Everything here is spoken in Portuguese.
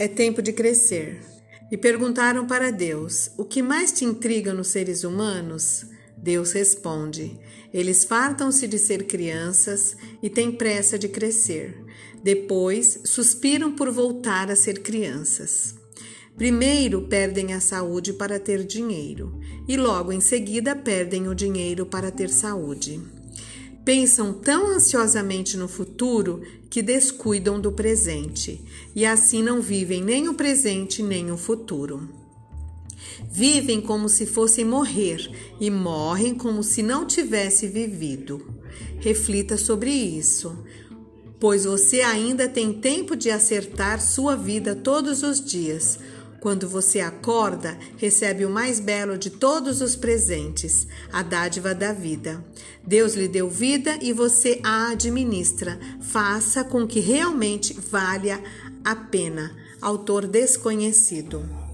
É tempo de crescer. E perguntaram para Deus: O que mais te intriga nos seres humanos? Deus responde: Eles fartam-se de ser crianças e têm pressa de crescer. Depois, suspiram por voltar a ser crianças. Primeiro perdem a saúde para ter dinheiro, e logo em seguida perdem o dinheiro para ter saúde. Pensam tão ansiosamente no futuro que descuidam do presente, e assim não vivem nem o presente nem o futuro. Vivem como se fossem morrer e morrem como se não tivesse vivido. Reflita sobre isso, pois você ainda tem tempo de acertar sua vida todos os dias quando você acorda, recebe o mais belo de todos os presentes, a dádiva da vida. Deus lhe deu vida e você a administra. Faça com que realmente valha a pena. Autor desconhecido.